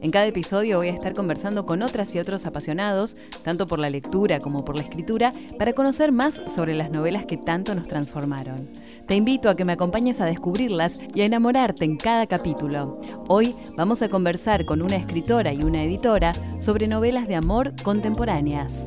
En cada episodio voy a estar conversando con otras y otros apasionados, tanto por la lectura como por la escritura, para conocer más sobre las novelas que tanto nos transformaron. Te invito a que me acompañes a descubrirlas y a enamorarte en cada capítulo. Hoy vamos a conversar con una escritora y una editora sobre novelas de amor contemporáneas.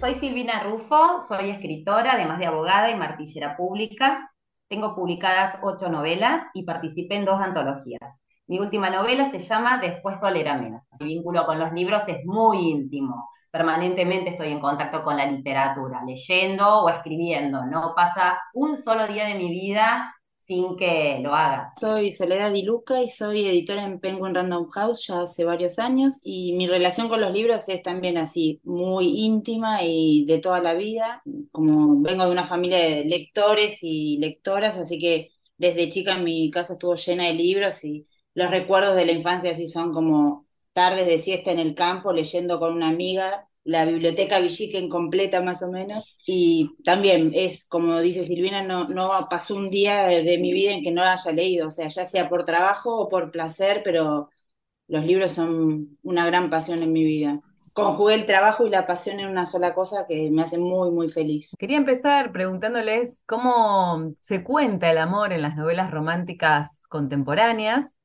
Soy Silvina Rufo, soy escritora, además de abogada y martillera pública. Tengo publicadas ocho novelas y participé en dos antologías. Mi última novela se llama Después tolera menos. Mi vínculo con los libros es muy íntimo. Permanentemente estoy en contacto con la literatura, leyendo o escribiendo. No pasa un solo día de mi vida sin que lo haga. Soy Soledad Di Luca y soy editora en Penguin Random House ya hace varios años y mi relación con los libros es también así, muy íntima y de toda la vida. Como vengo de una familia de lectores y lectoras, así que desde chica mi casa estuvo llena de libros y los recuerdos de la infancia así son como tardes de siesta en el campo leyendo con una amiga la biblioteca Villiquen completa más o menos. Y también es, como dice Silvina, no, no pasó un día de mi vida en que no haya leído, o sea, ya sea por trabajo o por placer, pero los libros son una gran pasión en mi vida. Conjugué el trabajo y la pasión en una sola cosa que me hace muy, muy feliz. Quería empezar preguntándoles cómo se cuenta el amor en las novelas románticas contemporáneas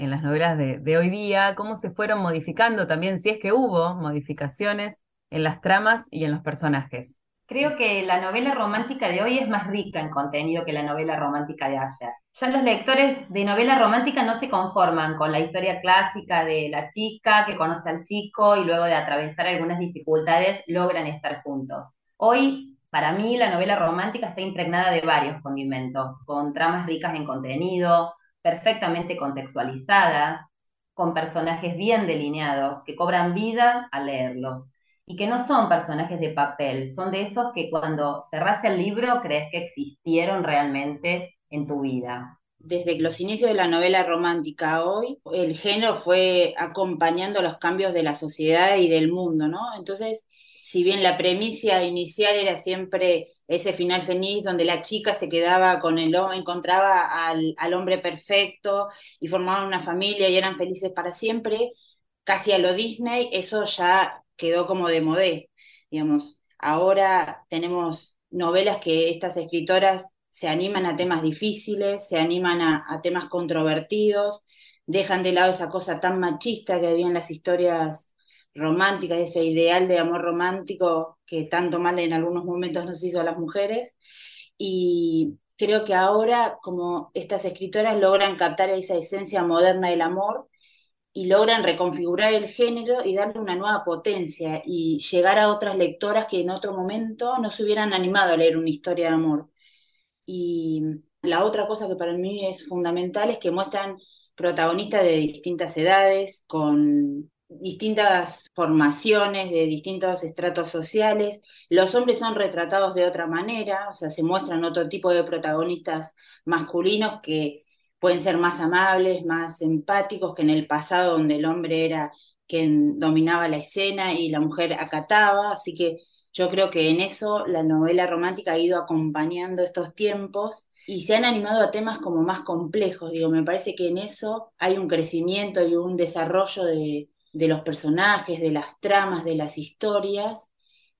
en las novelas de, hoy día, cómo se fueron modificando también, si es que hubo modificaciones en las tramas y en los personajes. Creo que la novela romántica de hoy es más rica en contenido que la novela romántica de ayer. Ya los lectores de novela romántica no se conforman con la historia clásica de la chica que conoce al chico y luego de atravesar algunas dificultades logran estar juntos. Hoy, para mí, la novela romántica está impregnada de varios condimentos, con tramas ricas en contenido, perfectamente contextualizadas, con personajes bien delineados, que cobran vida al leerlos y que no son personajes de papel, son de esos que cuando cerras el libro crees que existieron realmente en tu vida. Desde los inicios de la novela romántica hoy, el género fue acompañando los cambios de la sociedad y del mundo, ¿no? Entonces, si bien la premisa inicial era siempre ese final feliz donde la chica se quedaba con el hombre, encontraba al, al, hombre perfecto y formaban una familia y eran felices para siempre, casi a lo Disney, eso ya quedó como de modé, digamos. Ahora tenemos novelas que estas escritoras se animan a temas difíciles, se animan a, a temas controvertidos, dejan de lado esa cosa tan machista que había en las historias romántica, ese ideal de amor romántico que tanto mal en algunos momentos nos hizo a las mujeres. Y creo que ahora, como estas escritoras logran captar esa esencia moderna del amor y logran reconfigurar el género y darle una nueva potencia y llegar a otras lectoras que en otro momento no se hubieran animado a leer una historia de amor. Y la otra cosa que para mí es fundamental es que muestran protagonistas de distintas edades, con distintas formaciones, de distintos estratos sociales. Los hombres son retratados de otra manera, o sea, se muestran otro tipo de protagonistas masculinos que pueden ser más amables, más empáticos que en el pasado donde el hombre era quien dominaba la escena y la mujer acataba, así que yo creo que en eso la novela romántica ha ido acompañando estos tiempos y se han animado a temas como más complejos, digo, me parece que en eso hay un crecimiento y un desarrollo de, de los personajes, de las tramas, de las historias,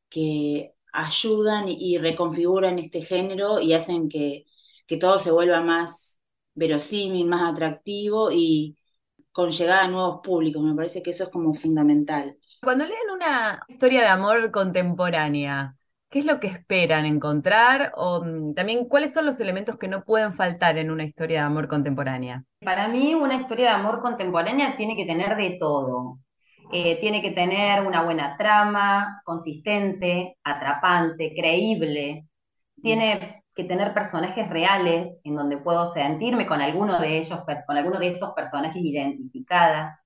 que ayudan y reconfiguran este género y hacen que, que todo se vuelva más verosímil, más atractivo y con llegada a nuevos públicos. Me parece que eso es como fundamental. Cuando leen una historia de amor contemporánea, ¿qué es lo que esperan encontrar? O mm, también, ¿cuáles son los elementos que no pueden faltar en una historia de amor contemporánea? Para mí, una historia de amor contemporánea tiene que tener de todo. Eh, tiene que tener una buena trama, consistente, atrapante, creíble. Tiene que tener personajes reales en donde puedo sentirme con alguno de ellos, con alguno de esos personajes identificada.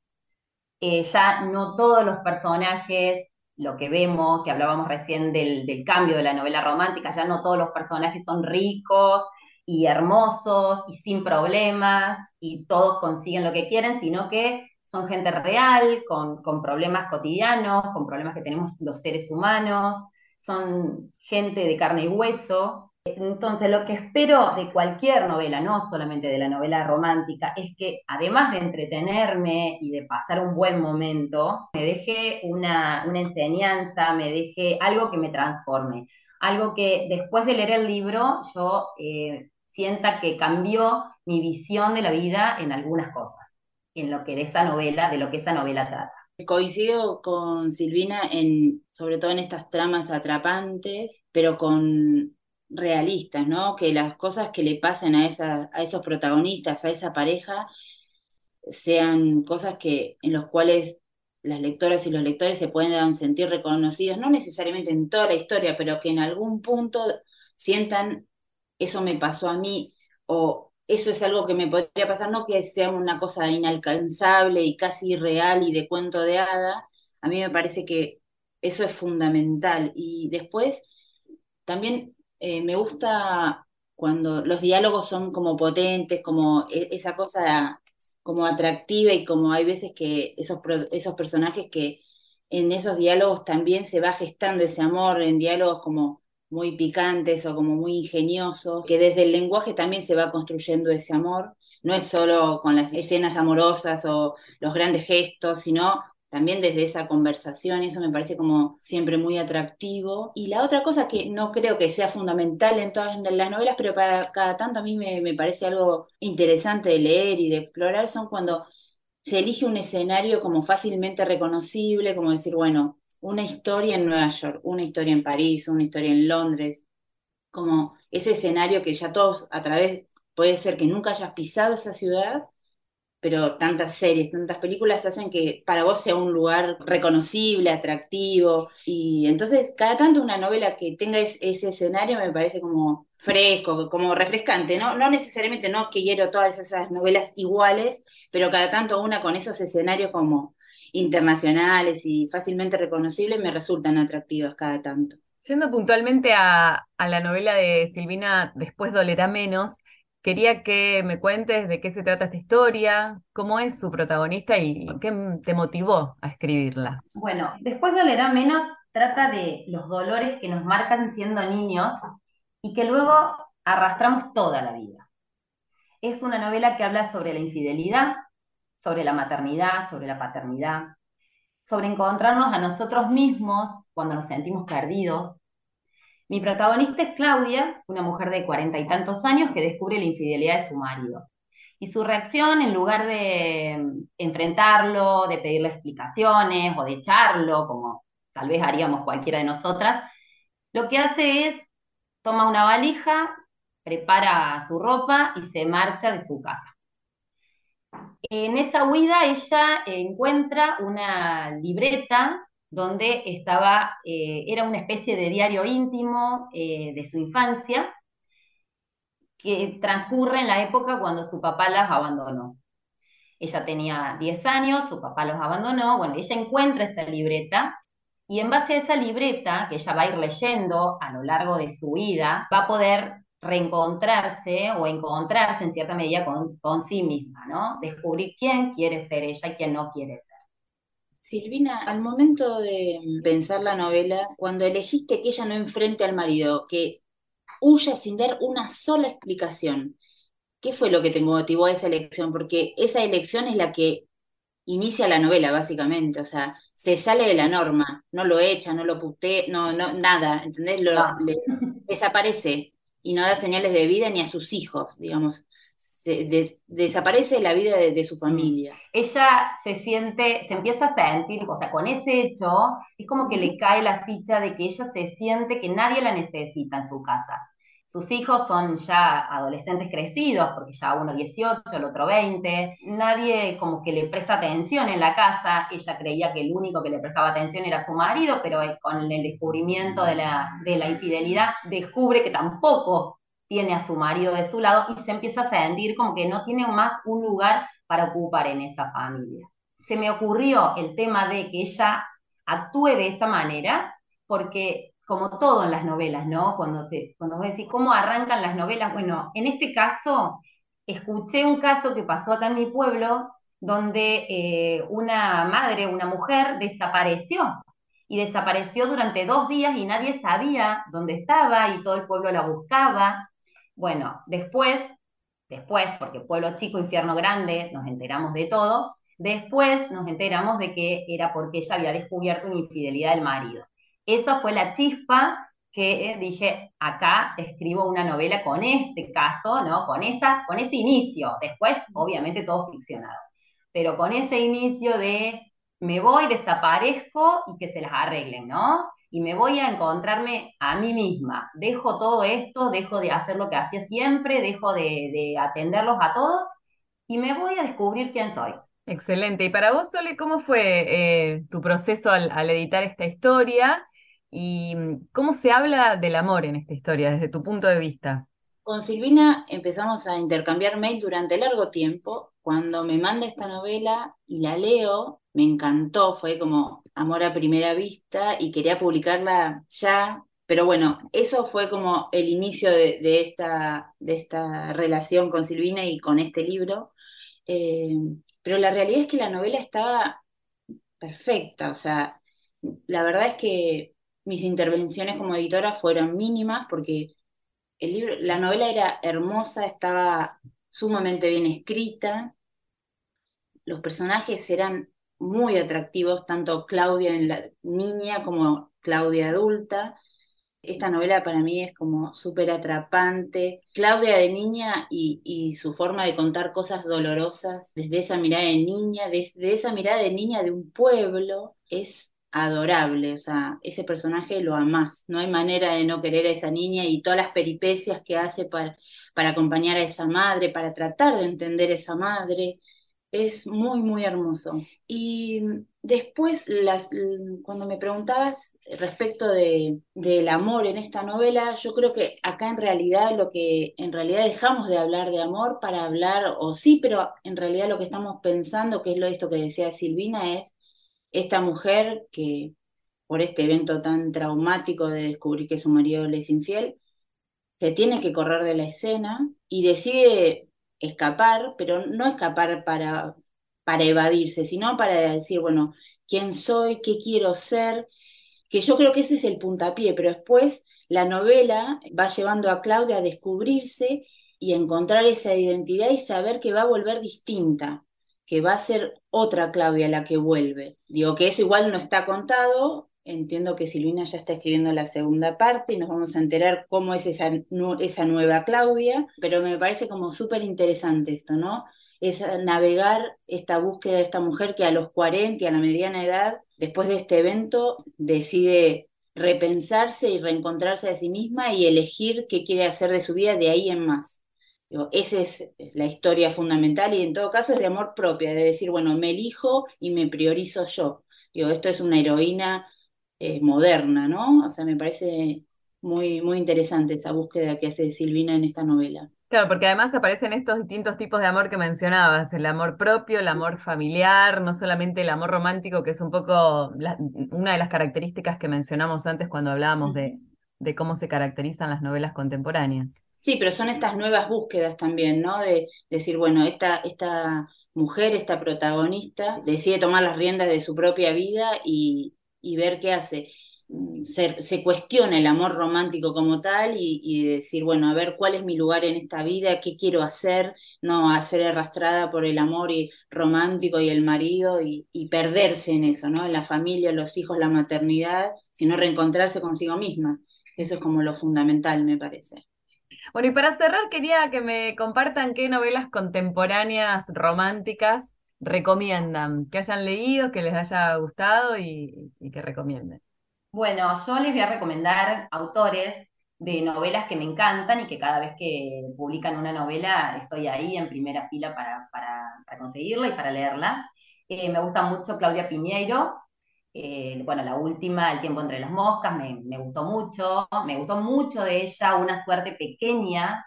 Eh, ya no todos los personajes lo que vemos, que hablábamos recién del, del cambio de la novela romántica, ya no todos los personajes son ricos y hermosos y sin problemas y todos consiguen lo que quieren, sino que son gente real, con, con, problemas cotidianos, con problemas que tenemos los seres humanos, son gente de carne y hueso. Entonces, lo que espero de cualquier novela, no solamente de la novela romántica, es que además de entretenerme y de pasar un buen momento, me deje una, enseñanza, me deje algo que me transforme, algo que después de leer el libro yo eh, sienta que cambió mi visión de la vida en algunas cosas, en lo que de esa novela, de lo que esa novela trata. Coincido con Silvina en, sobre todo en estas tramas atrapantes, pero con realistas, ¿no? Que las cosas que le pasen a, esa, a esos protagonistas, a esa pareja, sean cosas que, en los cuales las lectoras y los lectores se puedan sentir reconocidos, no necesariamente en toda la historia, pero que en algún punto sientan eso me pasó a mí o eso es algo que me podría pasar, no que sea una cosa inalcanzable y casi irreal y de cuento de hada, a mí me parece que eso es fundamental. Y después, también eh, me gusta cuando los diálogos son como potentes, como e, esa cosa como atractiva y como hay veces que esos, esos personajes que en esos diálogos también se va gestando ese amor, en diálogos como muy picantes o como muy ingeniosos, que desde el lenguaje también se va construyendo ese amor. No es solo con las escenas amorosas o los grandes gestos, sino también desde esa conversación, eso me parece como siempre muy atractivo. Y la otra cosa que no creo que sea fundamental en todas las novelas, pero para cada tanto a mí me, me parece algo interesante de leer y de explorar, son cuando se elige un escenario como fácilmente reconocible, como decir, bueno, una historia en Nueva York, una historia en París, una historia en Londres, como ese escenario que ya todos a través, puede ser que nunca hayas pisado esa ciudad, pero tantas series, tantas películas hacen que para vos sea un lugar reconocible, atractivo, y entonces cada tanto una novela que tenga ese escenario me parece como fresco, como refrescante, ¿no? No necesariamente no quiero todas esas novelas iguales, pero cada tanto una con esos escenarios como internacionales y fácilmente reconocibles me resultan atractivas cada tanto. Yendo puntualmente a, la novela de Silvina, Después dolerá menos, quería que me cuentes de qué se trata esta historia, cómo es su protagonista y qué te motivó a escribirla. Bueno, Después dolerá menos trata de los dolores que nos marcan siendo niños y que luego arrastramos toda la vida. Es una novela que habla sobre la infidelidad, sobre la maternidad, sobre la paternidad, sobre encontrarnos a nosotros mismos cuando nos sentimos perdidos. Mi protagonista es Claudia, una mujer de cuarenta y tantos años que descubre la infidelidad de su marido. Y su reacción, en lugar de enfrentarlo, de pedirle explicaciones o de echarlo, como tal vez haríamos cualquiera de nosotras, lo que hace es toma una valija, prepara su ropa y se marcha de su casa. En esa huida ella encuentra una libreta donde estaba, eh, era una especie de diario íntimo eh, de su infancia, que transcurre en la época cuando su papá las abandonó. Ella tenía 10 años, su papá los abandonó, bueno, ella encuentra esa libreta y en base a esa libreta, que ella va a ir leyendo a lo largo de su vida, va a poder reencontrarse o encontrarse en cierta medida con, con sí misma, ¿no? Descubrir quién quiere ser ella y quién no quiere ser. Silvina, al momento de pensar la novela, cuando elegiste que ella no enfrente al marido, que huya sin dar una sola explicación, ¿qué fue lo que te motivó a esa elección? Porque esa elección es la que inicia la novela, básicamente, o sea, se sale de la norma, no lo echa, no lo putea, no, no, nada, ¿entendés? Lo, ah. desaparece y no da señales de vida ni a sus hijos, digamos. Desaparece la vida de, su mm. familia. Ella se siente, se empieza a sentir, o sea, con ese hecho, es como que le cae la ficha de que ella se siente que nadie la necesita en su casa. Sus hijos son ya adolescentes crecidos, porque ya uno 18, el otro 20. Nadie como que le presta atención en la casa. Ella creía que el único que le prestaba atención era su marido, pero con el descubrimiento de la, de la infidelidad descubre que tampoco tiene a su marido de su lado y se empieza a sentir como que no tiene más un lugar para ocupar en esa familia. Se me ocurrió el tema de que ella actúe de esa manera, porque como todo en las novelas, ¿no? Cuando, cuando vos decís cómo arrancan las novelas, bueno, en este caso, escuché un caso que pasó acá en mi pueblo, donde eh, una madre, una mujer, desapareció. Y desapareció durante dos días y nadie sabía dónde estaba y todo el pueblo la buscaba. Bueno, después, después, porque pueblo chico, infierno grande, nos enteramos de todo. Después nos enteramos de que era porque ella había descubierto una infidelidad del marido. Esa fue la chispa que eh, dije, acá escribo una novela con este caso, ¿no? Con, esa, con ese inicio. Después, obviamente, todo ficcionado. Pero con ese inicio de me voy, desaparezco y que se las arreglen, ¿no? Y me voy a encontrarme a mí misma. Dejo todo esto, dejo de hacer lo que hacía siempre, dejo de, atenderlos a todos y me voy a descubrir quién soy. Excelente. Y para vos, Sole, ¿cómo fue eh, tu proceso al editar esta historia? ¿Y mm, cómo se habla del amor en esta historia desde tu punto de vista? Con Silvina empezamos a intercambiar mail durante largo tiempo. Cuando me manda esta novela y la leo, me encantó, fue como amor a primera vista y quería publicarla ya. Pero bueno, eso fue como el inicio de, esta, de esta relación con Silvina y con este libro. Eh, pero la realidad es que la novela estaba perfecta, o sea, la verdad es que mis intervenciones como editora fueron mínimas porque el libro, la novela era hermosa, estaba sumamente bien escrita, los personajes eran muy atractivos, tanto Claudia en la niña como Claudia adulta. Esta novela para mí es como súper atrapante. Claudia de niña y, su forma de contar cosas dolorosas desde esa mirada de niña, desde esa mirada de niña de un pueblo, es adorable, o sea, ese personaje lo amás, no hay manera de no querer a esa niña y todas las peripecias que hace para, para acompañar a esa madre, para tratar de entender a esa madre, es muy, muy hermoso. Y después, las, cuando me preguntabas respecto de, del amor en esta novela, yo creo que acá en realidad lo que, en realidad dejamos de hablar de amor para hablar, o sí, pero en realidad lo que estamos pensando, que es lo esto que decía Silvina, es esta mujer que por este evento tan traumático de descubrir que su marido le es infiel, se tiene que correr de la escena y decide escapar, pero no escapar para, para evadirse, sino para decir, bueno, quién soy, qué quiero ser, que yo creo que ese es el puntapié, pero después la novela va llevando a Claudia a descubrirse y a encontrar esa identidad y saber que va a volver distinta, que va a ser otra Claudia la que vuelve. Digo que eso igual no está contado, entiendo que Silvina ya está escribiendo la segunda parte y nos vamos a enterar cómo es esa, esa nueva Claudia, pero me parece como súper interesante esto, ¿no? Es navegar esta búsqueda de esta mujer que a los 40 y a la mediana edad, después de este evento, decide repensarse y reencontrarse a sí misma y elegir qué quiere hacer de su vida de ahí en más esa es la historia fundamental y en todo caso es de amor propio, de decir, bueno, me elijo y me priorizo yo. Digo, esto es una heroína eh, moderna, ¿no? O sea, me parece muy, muy interesante esa búsqueda que hace Silvina en esta novela. Claro, porque además aparecen estos distintos tipos de amor que mencionabas, el amor propio, el amor familiar, no solamente el amor romántico, que es un poco una de las características que mencionamos antes cuando hablábamos de, de cómo se caracterizan las novelas contemporáneas. Sí, pero son estas nuevas búsquedas también, ¿no? De, decir, bueno, esta, esta mujer, esta protagonista, decide tomar las riendas de su propia vida y, ver qué hace. Mm, se, se, cuestiona el amor romántico como tal y, decir, bueno, a ver cuál es mi lugar en esta vida, qué quiero hacer, no a ser arrastrada por el amor y, romántico y el marido y, y, perderse en eso, ¿no? En la familia, los hijos, la maternidad, sino reencontrarse consigo misma. Eso es como lo fundamental, me parece. Bueno, y para cerrar, quería que me compartan qué novelas contemporáneas románticas recomiendan, que hayan leído, que les haya gustado y, que recomienden. Bueno, yo les voy a recomendar autores de novelas que me encantan y que cada vez que publican una novela estoy ahí en primera fila para, conseguirla y para leerla. Eh, me gusta mucho Claudia Piñeiro, eh, bueno, la última, El tiempo entre las moscas, me, gustó mucho. Me gustó mucho de ella, Una suerte pequeña.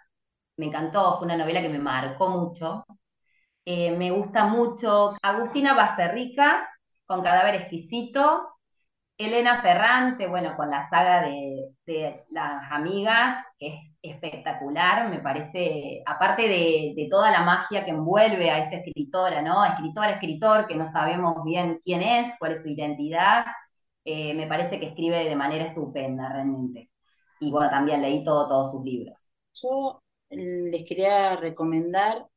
Me encantó, fue una novela que me marcó mucho. Eh, me gusta mucho Agustina Basterrica, con Cadáver exquisito. Elena Ferrante, bueno, con la saga de, las amigas, que es espectacular, me parece, aparte de, toda la magia que envuelve a esta escritora, ¿no? Escritora, escritor, que no sabemos bien quién es, cuál es su identidad, eh, me parece que escribe de manera estupenda realmente. Y bueno, también leí todo, todos sus libros. Yo les quería recomendar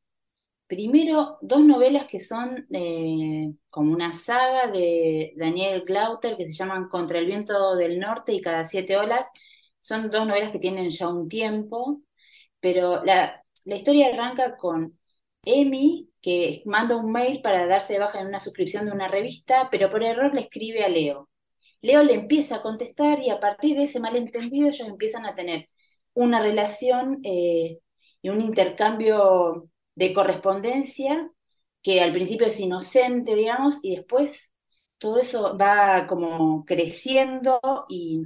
primero dos novelas que son eh, como una saga de Daniel Glauter que se llaman Contra el viento del norte y Cada siete olas. Son dos novelas que tienen ya un tiempo, pero la, la historia arranca con Emi, que manda un mail para darse de baja en una suscripción de una revista, pero por error le escribe a Leo. Leo le empieza a contestar y a partir de ese malentendido ellos empiezan a tener una relación eh, y un intercambio de correspondencia que al principio es inocente, digamos, y después todo eso va como creciendo y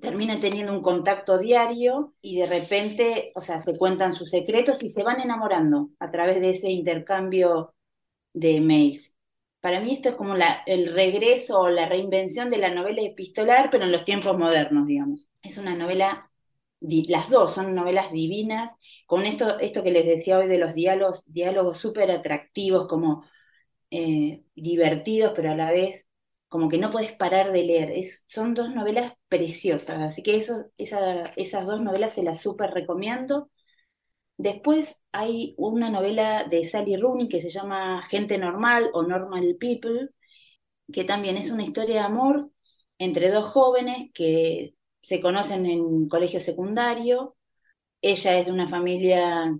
termina teniendo un contacto diario y de repente, o sea, se cuentan sus secretos y se van enamorando a través de ese intercambio de mails. Para mí esto es como el regreso o la reinvención de la novela epistolar, pero en los tiempos modernos, digamos. Es una novela, las dos son novelas divinas, con esto, esto que les decía hoy de los diálogos, diálogos súper atractivos, como eh, divertidos, pero a la vez como que no puedes parar de leer. Es, son dos novelas preciosas, así que eso, esas dos novelas se las súper recomiendo. Después hay una novela de Sally Rooney que se llama Gente Normal o Normal People, que también es una historia de amor entre dos jóvenes que se conocen en colegio secundario. Ella es de una familia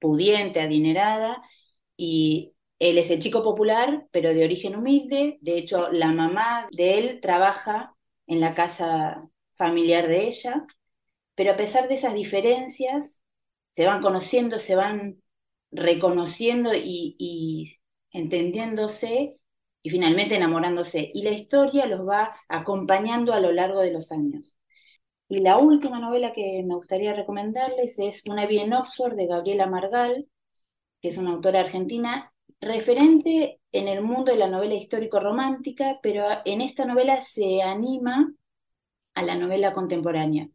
pudiente, adinerada, y él es el chico popular, pero de origen humilde. De hecho, la mamá de él trabaja en la casa familiar de ella. Pero a pesar de esas diferencias, se van conociendo, se van reconociendo y, entendiéndose y finalmente enamorándose. Y la historia los va acompañando a lo largo de los años. Y la última novela que me gustaría recomendarles es Una vida en de Gabriela Margal, que es una autora argentina, referente en el mundo de la novela histórico-romántica, pero en esta novela se anima a la novela contemporánea.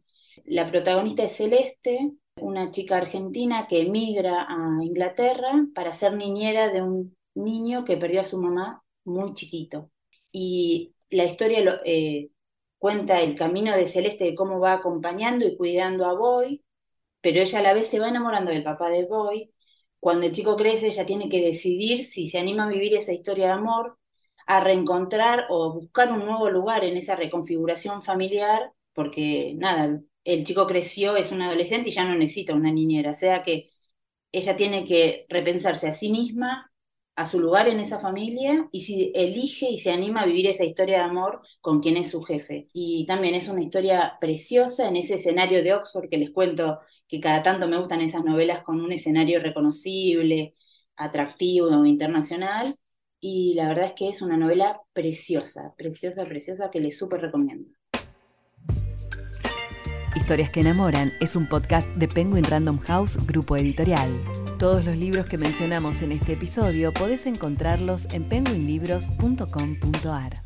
La protagonista es Celeste, una chica argentina que emigra a Inglaterra para ser niñera de un niño que perdió a su mamá muy chiquito. Y la historia eh, cuenta el camino de Celeste de cómo va acompañando y cuidando a Boy, pero ella a la vez se va enamorando del papá de Boy. Cuando el chico crece, ella tiene que decidir si se anima a vivir esa historia de amor, a reencontrar o buscar un nuevo lugar en esa reconfiguración familiar, porque nada, el chico creció, es un adolescente y ya no necesita una niñera. O sea que ella tiene que repensarse a sí misma, a su lugar en esa familia y si elige y se anima a vivir esa historia de amor con quien es su jefe. Y también es una historia preciosa en ese escenario de Oxford que les cuento que cada tanto me gustan esas novelas con un escenario reconocible, atractivo, internacional. Y la verdad es que es una novela preciosa, preciosa, preciosa que les súper recomiendo. Historias que enamoran es un podcast de Penguin Random House, grupo editorial. Todos los libros que mencionamos en este episodio podés encontrarlos en penguinlibros.com.ar.